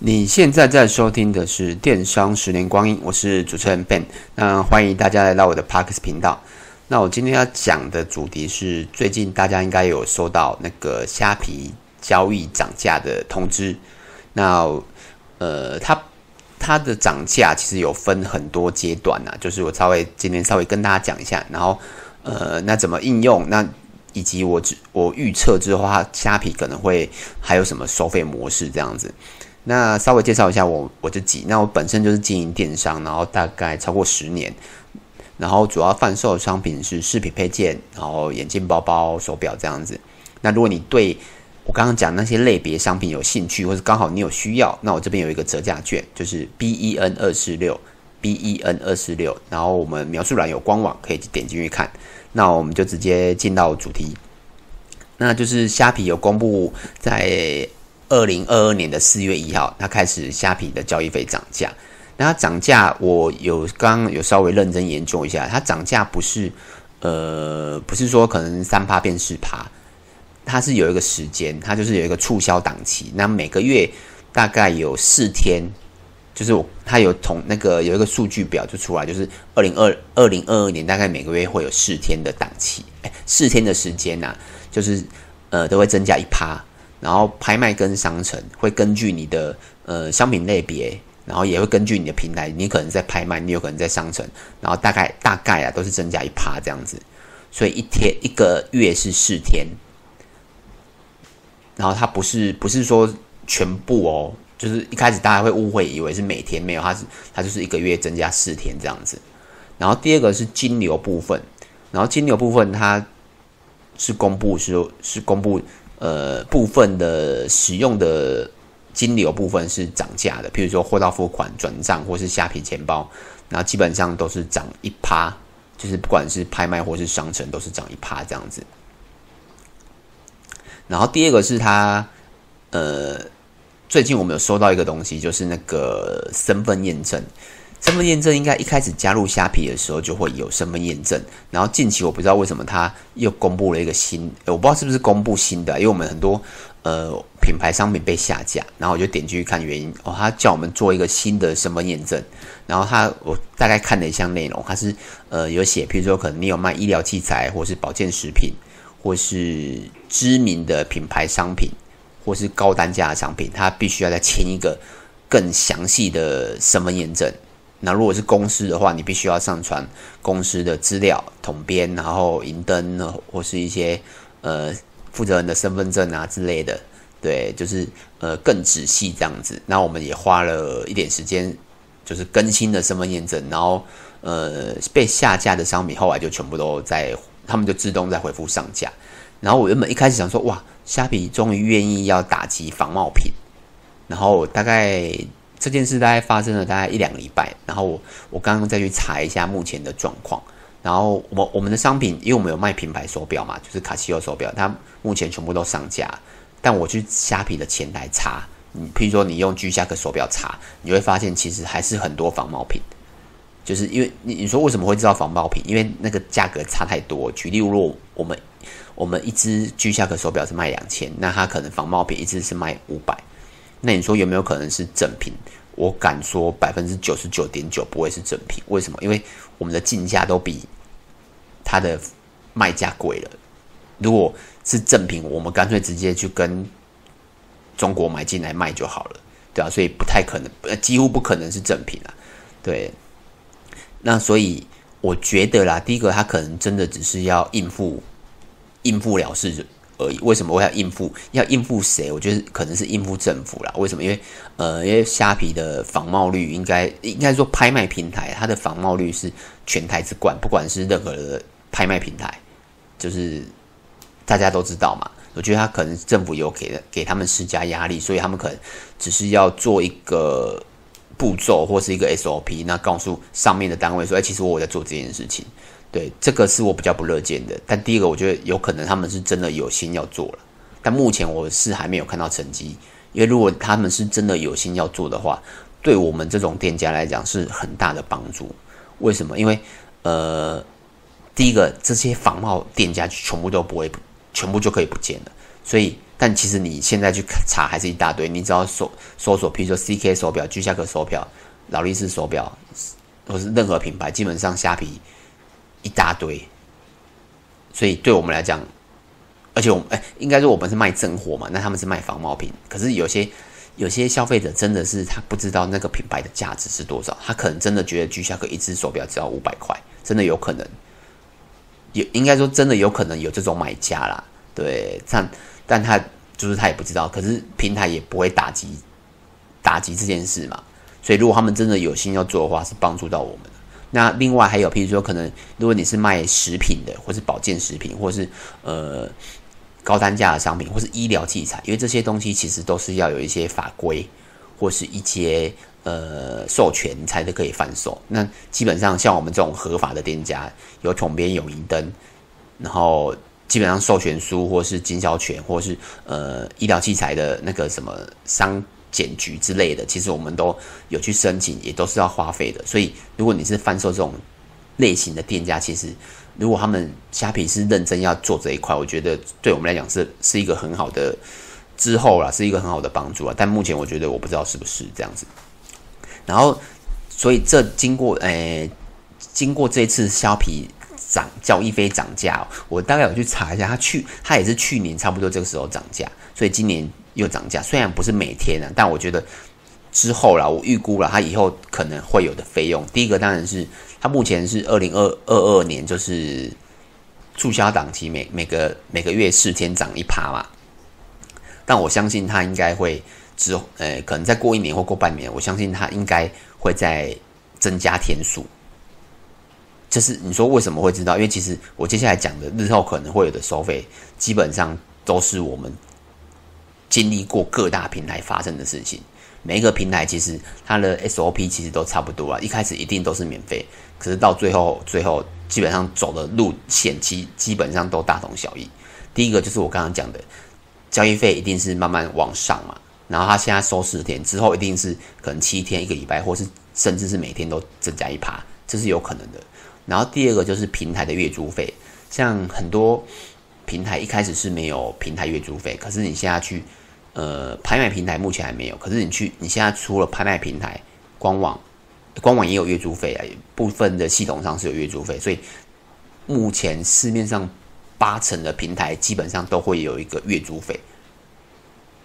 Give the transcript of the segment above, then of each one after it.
你现在在收听的是《电商十年光阴》，我是主持人 Ben，那欢迎大家来到我的 Parks 频道。那我今天要讲的主题是，最近大家应该有收到那个虾皮交易涨价的通知。那呃，它它的涨价其实有分很多阶段呐，就是我稍微今天稍微跟大家讲一下，然后呃，那怎么应用？那以及我我预测之后，它虾皮可能会还有什么收费模式这样子。那稍微介绍一下我我自己。那我本身就是经营电商，然后大概超过十年，然后主要贩售商品是饰品配件，然后眼镜、包包、手表这样子。那如果你对我刚刚讲那些类别商品有兴趣，或是刚好你有需要，那我这边有一个折价券，就是 B E N 二四六 B E N 二四六，然后我们描述栏有官网可以点进去看。那我们就直接进到主题，那就是虾皮有公布在。二零二二年的四月一号，它开始虾皮的交易费涨价。那它涨价，我有刚刚有稍微认真研究一下，它涨价不是呃，不是说可能三趴变四趴，它是有一个时间，它就是有一个促销档期。那每个月大概有四天，就是我它有同那个有一个数据表就出来，就是二零二二零二二年大概每个月会有四天的档期，哎，四天的时间呐、就是呃都会增加一趴。然后拍卖跟商城会根据你的呃商品类别，然后也会根据你的平台，你可能在拍卖，你有可能在商城，然后大概大概啊都是增加一趴这样子，所以一天一个月是四天，然后它不是不是说全部哦，就是一开始大家会误会以为是每天没有，它是它就是一个月增加四天这样子，然后第二个是金流部分，然后金流部分它是公布是是公布。呃，部分的使用的金流部分是涨价的，譬如说货到付款、转账或是虾皮钱包，然后基本上都是涨一趴，就是不管是拍卖或是商城都是涨一趴这样子。然后第二个是它，呃，最近我们有收到一个东西，就是那个身份验证。身份验证应该一开始加入虾皮的时候就会有身份验证，然后近期我不知道为什么他又公布了一个新，我不知道是不是公布新的，因为我们很多呃品牌商品被下架，然后我就点进去看原因，哦，他叫我们做一个新的身份验证，然后他我大概看了一下内容，他是呃有写，譬如说可能你有卖医疗器材，或是保健食品，或是知名的品牌商品，或是高单价的商品，他必须要再签一个更详细的身份验证。那如果是公司的话，你必须要上传公司的资料、统编，然后银灯，或是一些呃负责人的身份证啊之类的，对，就是呃更仔细这样子。那我们也花了一点时间，就是更新的身份验证，然后呃被下架的商品后来就全部都在，他们就自动在回复上架。然后我原本一开始想说，哇，虾皮终于愿意要打击仿冒品，然后大概。这件事大概发生了大概一两个礼拜，然后我我刚刚再去查一下目前的状况，然后我我们的商品，因为我们有卖品牌手表嘛，就是卡西欧手表，它目前全部都上架，但我去虾皮的前台查，你譬如说你用 G-SHOCK 手表查，你会发现其实还是很多仿冒品，就是因为你你说为什么会知道仿冒品？因为那个价格差太多。举例如果我们我们一只 G-SHOCK 手表是卖两千，那它可能仿冒品一只是卖五百。那你说有没有可能是正品？我敢说百分之九十九点九不会是正品。为什么？因为我们的进价都比它的卖价贵了。如果是正品，我们干脆直接去跟中国买进来卖就好了，对啊，所以不太可能，呃，几乎不可能是正品啊。对，那所以我觉得啦，第一个他可能真的只是要应付，应付了事。而已。为什么我要应付？要应付谁？我觉得可能是应付政府啦。为什么？因为呃，因为虾皮的仿冒率应该应该说拍卖平台它的仿冒率是全台之冠，不管是任何的拍卖平台，就是大家都知道嘛。我觉得他可能政府有给给他们施加压力，所以他们可能只是要做一个步骤或是一个 SOP，那告诉上面的单位说：“哎，其实我在做这件事情。”对，这个是我比较不乐见的。但第一个，我觉得有可能他们是真的有心要做了，但目前我是还没有看到成绩。因为如果他们是真的有心要做的话，对我们这种店家来讲是很大的帮助。为什么？因为呃，第一个，这些仿冒店家全部都不会，全部就可以不见了。所以但其实你现在去查还是一大堆，你只要搜搜索，比如说 CK 手表、居夏可手表、劳力士手表，或是任何品牌，基本上虾皮一大堆。所以对我们来讲，而且我们哎，应该说我们是卖正货嘛，那他们是卖仿冒品。可是有些有些消费者真的是他不知道那个品牌的价值是多少，他可能真的觉得居下可一只手表只要五百块，真的有可能。有应该说真的有可能有这种买家啦，对，但但他就是他也不知道，可是平台也不会打击打击这件事嘛，所以如果他们真的有心要做的话，是帮助到我们的。那另外还有，譬如说可能如果你是卖食品的，或是保健食品，或是呃高单价的商品，或是医疗器材，因为这些东西其实都是要有一些法规或是一些。呃，授权才可以贩售。那基本上像我们这种合法的店家，有统编、有银灯，然后基本上授权书或是经销权，或是呃医疗器材的那个什么商检局之类的，其实我们都有去申请，也都是要花费的。所以，如果你是贩售这种类型的店家，其实如果他们虾皮是认真要做这一块，我觉得对我们来讲是是一个很好的之后啦，是一个很好的帮助啊。但目前我觉得我不知道是不是这样子。然后，所以这经过诶，经过这次虾皮涨交易费涨价，我大概有去查一下，它去它也是去年差不多这个时候涨价，所以今年又涨价。虽然不是每天啊，但我觉得之后啦，我预估了它以后可能会有的费用。第一个当然是它目前是二零二二二年就是促销档期，每每个每个月四天涨一趴嘛，但我相信它应该会。之后，呃，可能再过一年或过半年，我相信它应该会再增加天数。就是你说为什么会知道？因为其实我接下来讲的日后可能会有的收费，基本上都是我们经历过各大平台发生的事情。每一个平台其实它的 SOP 其实都差不多啊，一开始一定都是免费，可是到最后，最后基本上走的路线基基本上都大同小异。第一个就是我刚刚讲的，交易费一定是慢慢往上嘛。然后他现在收十天之后，一定是可能七天一个礼拜，或是甚至是每天都增加一趴，这是有可能的。然后第二个就是平台的月租费，像很多平台一开始是没有平台月租费，可是你现在去呃拍卖平台目前还没有，可是你去你现在除了拍卖平台官网，官网也有月租费啊，部分的系统上是有月租费，所以目前市面上八成的平台基本上都会有一个月租费。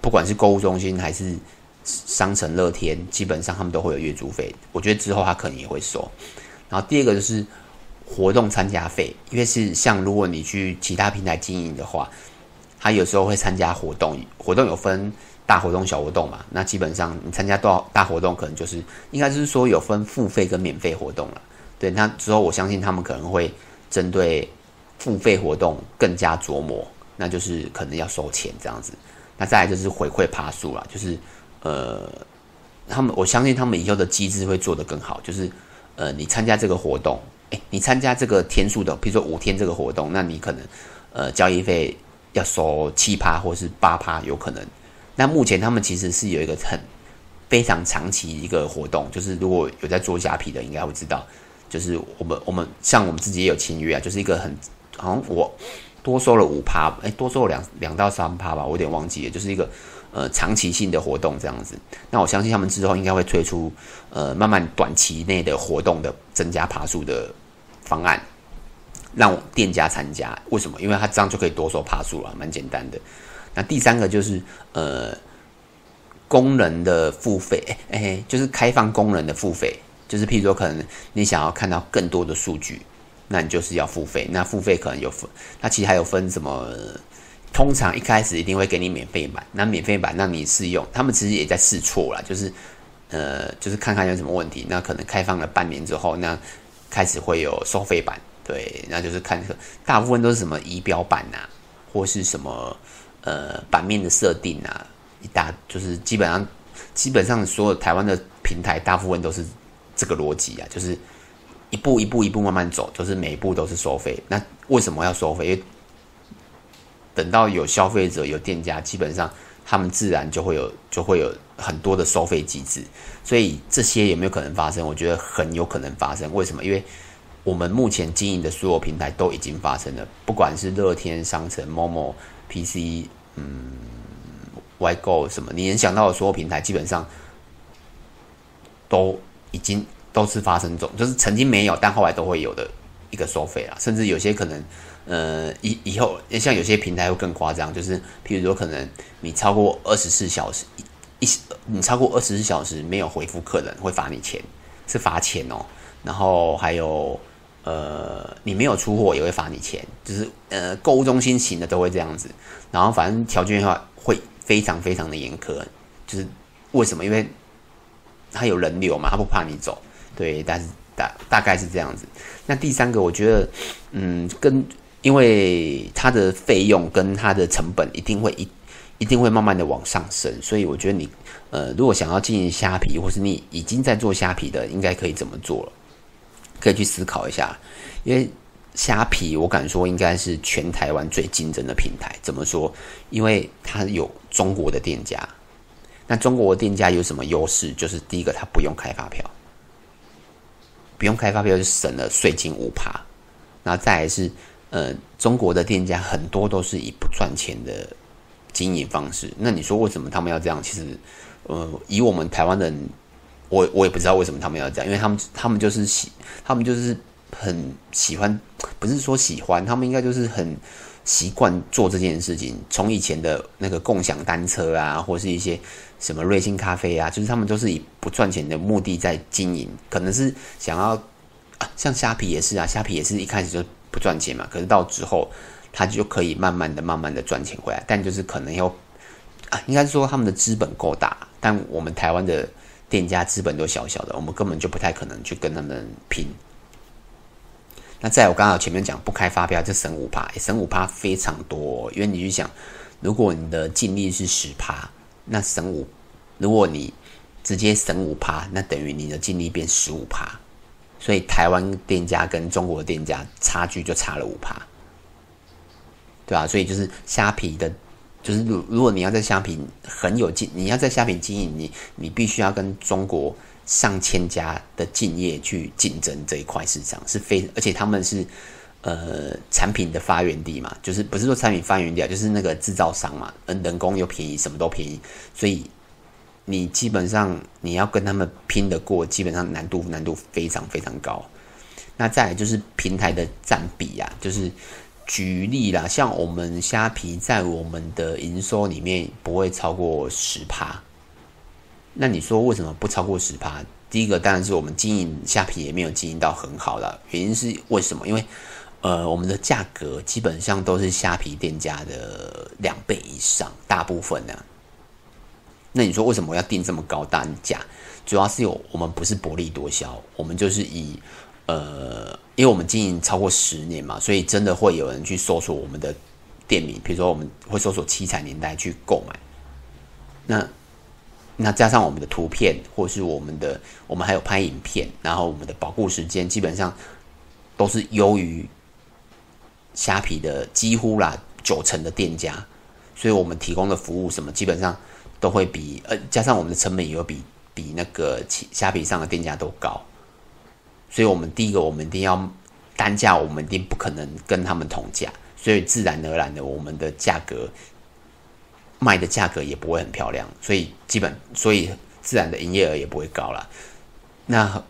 不管是购物中心还是商城乐天，基本上他们都会有月租费。我觉得之后他可能也会收。然后第二个就是活动参加费，因为是像如果你去其他平台经营的话，他有时候会参加活动，活动有分大活动、小活动嘛。那基本上你参加多少大活动，可能就是应该是说有分付费跟免费活动了。对，那之后我相信他们可能会针对付费活动更加琢磨，那就是可能要收钱这样子。那再来就是回馈爬数啦，就是呃，他们我相信他们以后的机制会做得更好，就是呃，你参加这个活动，诶，你参加这个天数的，比如说五天这个活动，那你可能呃交易费要收七趴或是八趴，有可能。那目前他们其实是有一个很非常长期一个活动，就是如果有在做虾皮的，应该会知道，就是我们我们像我们自己也有签约啊，就是一个很好像我。多收了五趴，哎，多收了两两到三趴吧，我有点忘记了，就是一个呃长期性的活动这样子。那我相信他们之后应该会推出呃慢慢短期内的活动的增加爬数的方案，让店家参加。为什么？因为他这样就可以多收爬数了，蛮简单的。那第三个就是呃功能的付费，哎，就是开放功能的付费，就是譬如说可能你想要看到更多的数据。那你就是要付费，那付费可能有分，那其实还有分什么？通常一开始一定会给你免费版，那免费版让你试用，他们其实也在试错啦，就是呃，就是看看有什么问题。那可能开放了半年之后，那开始会有收费版，对，那就是看大部分都是什么仪表板呐、啊，或是什么呃版面的设定啊，一大就是基本上基本上所有台湾的平台大部分都是这个逻辑啊，就是。一步一步一步慢慢走，就是每一步都是收费。那为什么要收费？因为等到有消费者、有店家，基本上他们自然就会有就会有很多的收费机制。所以这些有没有可能发生？我觉得很有可能发生。为什么？因为我们目前经营的所有平台都已经发生了，不管是乐天商城、Momo、PC、嗯，外购什么，你能想到的所有平台，基本上都已经都是发生中，就是曾经没有，但后来都会有的一个收费啦。甚至有些可能，呃，以以后像有些平台会更夸张，就是譬如说，可能你超过二十四小时一你超过二十四小时没有回复客人，会罚你钱，是罚钱哦。然后还有。呃，你没有出货也会罚你钱，就是呃，购物中心型的都会这样子。然后反正条件的话会非常非常的严苛，就是为什么？因为他有人流嘛，他不怕你走。对，但是大大概是这样子。那第三个，我觉得，嗯，跟因为它的费用跟它的成本一定会一一定会慢慢的往上升，所以我觉得你呃，如果想要经营虾皮，或是你已经在做虾皮的，应该可以怎么做了？可以去思考一下，因为虾皮我敢说应该是全台湾最竞争的平台。怎么说？因为它有中国的店家。那中国的店家有什么优势？就是第一个，它不用开发票，不用开发票就省了税金五趴。那再来是，呃，中国的店家很多都是以不赚钱的经营方式。那你说为什么他们要这样？其实，呃，以我们台湾人。我我也不知道为什么他们要这样，因为他们他们就是喜，他们就是很喜欢，不是说喜欢，他们应该就是很习惯做这件事情。从以前的那个共享单车啊，或是一些什么瑞幸咖啡啊，就是他们都是以不赚钱的目的在经营，可能是想要啊，像虾皮也是啊，虾皮也是一开始就不赚钱嘛，可是到之后他就可以慢慢的、慢慢的赚钱回来，但就是可能要啊，应该是说他们的资本够大，但我们台湾的。店家资本都小小的，我们根本就不太可能去跟他们拼。那在我刚刚前面讲不开发票就省五趴，省五趴非常多。因为你去想，如果你的净利是十趴，那省五，如果你直接省五趴，那等于你的净利变十五趴。所以台湾店家跟中国店家差距就差了五趴，对吧？所以就是虾皮的。就是如如果你要在虾皮很有经，你要在虾皮经营，你你必须要跟中国上千家的竞业去竞争这一块市场，是非而且他们是呃产品的发源地嘛，就是不是说产品发源地啊，就是那个制造商嘛，人工又便宜，什么都便宜，所以你基本上你要跟他们拼得过，基本上难度难度非常非常高。那再来就是平台的占比啊，就是。举例啦，像我们虾皮在我们的营收里面不会超过十趴。那你说为什么不超过十趴？第一个当然是我们经营虾皮也没有经营到很好了。原因是为什么？因为呃，我们的价格基本上都是虾皮店家的两倍以上，大部分呢。那你说为什么要定这么高单价？主要是有我们不是薄利多销，我们就是以。呃，因为我们经营超过十年嘛，所以真的会有人去搜索我们的店名，比如说我们会搜索七彩年代去购买。那那加上我们的图片，或是我们的，我们还有拍影片，然后我们的保固时间基本上都是优于虾皮的几乎啦九成的店家，所以我们提供的服务什么基本上都会比呃，加上我们的成本也有比比那个虾皮上的店家都高。所以，我们第一个，我们一定要单价，我们一定不可能跟他们同价，所以自然而然的，我们的价格卖的价格也不会很漂亮，所以基本，所以自然的营业额也不会高了。那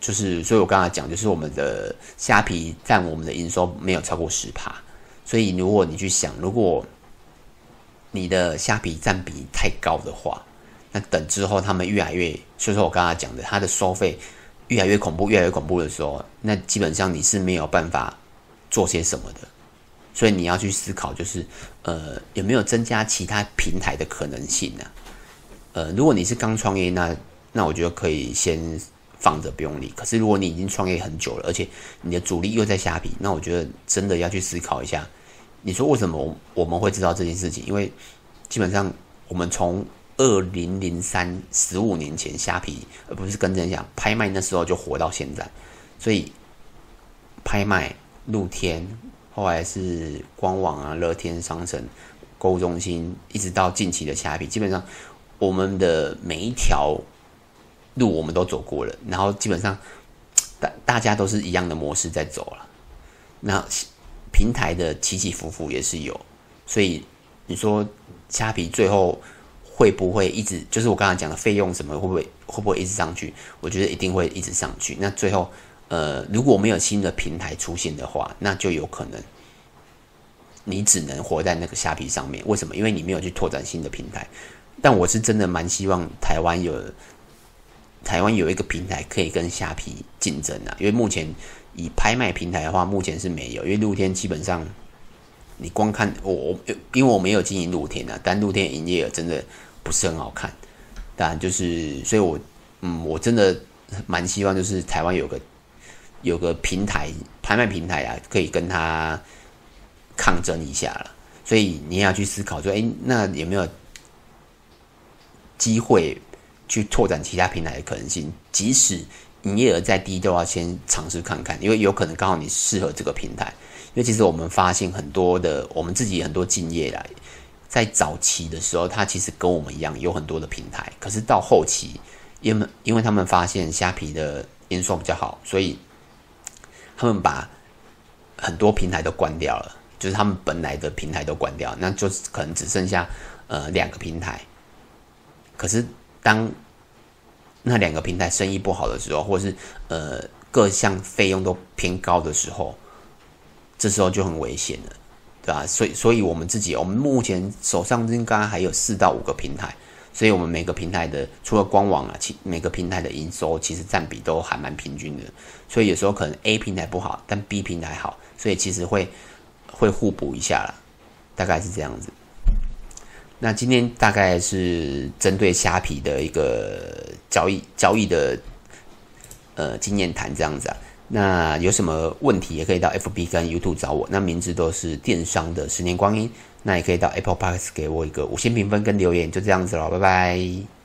就是，所以我刚才讲，就是我们的虾皮占我们的营收没有超过十趴，所以如果你去想，如果你的虾皮占比太高的话，那等之后他们越来越，所以说我刚才讲的，它的收费。越来越恐怖，越来越恐怖的时候，那基本上你是没有办法做些什么的，所以你要去思考，就是呃有没有增加其他平台的可能性呢？呃，如果你是刚创业，那那我觉得可以先放着不用理。可是如果你已经创业很久了，而且你的主力又在虾皮，那我觉得真的要去思考一下。你说为什么我们会知道这件事情？因为基本上我们从二零零三十五年前，虾皮而不是跟人讲拍卖，那时候就活到现在，所以拍卖、露天，后来是官网啊、乐天商城、购物中心，一直到近期的虾皮，基本上我们的每一条路我们都走过了，然后基本上大大家都是一样的模式在走了，那平台的起起伏伏也是有，所以。你说虾皮最后会不会一直，就是我刚才讲的费用什么会不会会不会一直上去？我觉得一定会一直上去。那最后，呃，如果没有新的平台出现的话，那就有可能你只能活在那个虾皮上面。为什么？因为你没有去拓展新的平台。但我是真的蛮希望台湾有台湾有一个平台可以跟虾皮竞争啊，因为目前以拍卖平台的话，目前是没有，因为露天基本上。你光看我，因为我没有经营露天啊，但露天营业额真的不是很好看。当然就是，所以我嗯，我真的蛮希望就是台湾有个有个平台拍卖平台啊，可以跟他抗争一下了。所以你也要去思考说，诶，那有没有机会去拓展其他平台的可能性？即使营业额再低，都要先尝试看看，因为有可能刚好你适合这个平台。因为其实我们发现很多的，我们自己很多竞业来，在早期的时候，他其实跟我们一样有很多的平台，可是到后期，因为因为他们发现虾皮的营收比较好，所以他们把很多平台都关掉了，就是他们本来的平台都关掉，那就可能只剩下呃两个平台。可是当那两个平台生意不好的时候，或是呃各项费用都偏高的时候。这时候就很危险了，对吧？所以，所以我们自己，我们目前手上应该还有四到五个平台，所以我们每个平台的除了官网啊，其每个平台的营收其实占比都还蛮平均的。所以有时候可能 A 平台不好，但 B 平台好，所以其实会会互补一下啦，大概是这样子。那今天大概是针对虾皮的一个交易交易的呃经验谈这样子啊。那有什么问题也可以到 FB 跟 YouTube 找我，那名字都是电商的十年光阴。那也可以到 Apple Podcast 给我一个五星评分跟留言，就这样子了，拜拜。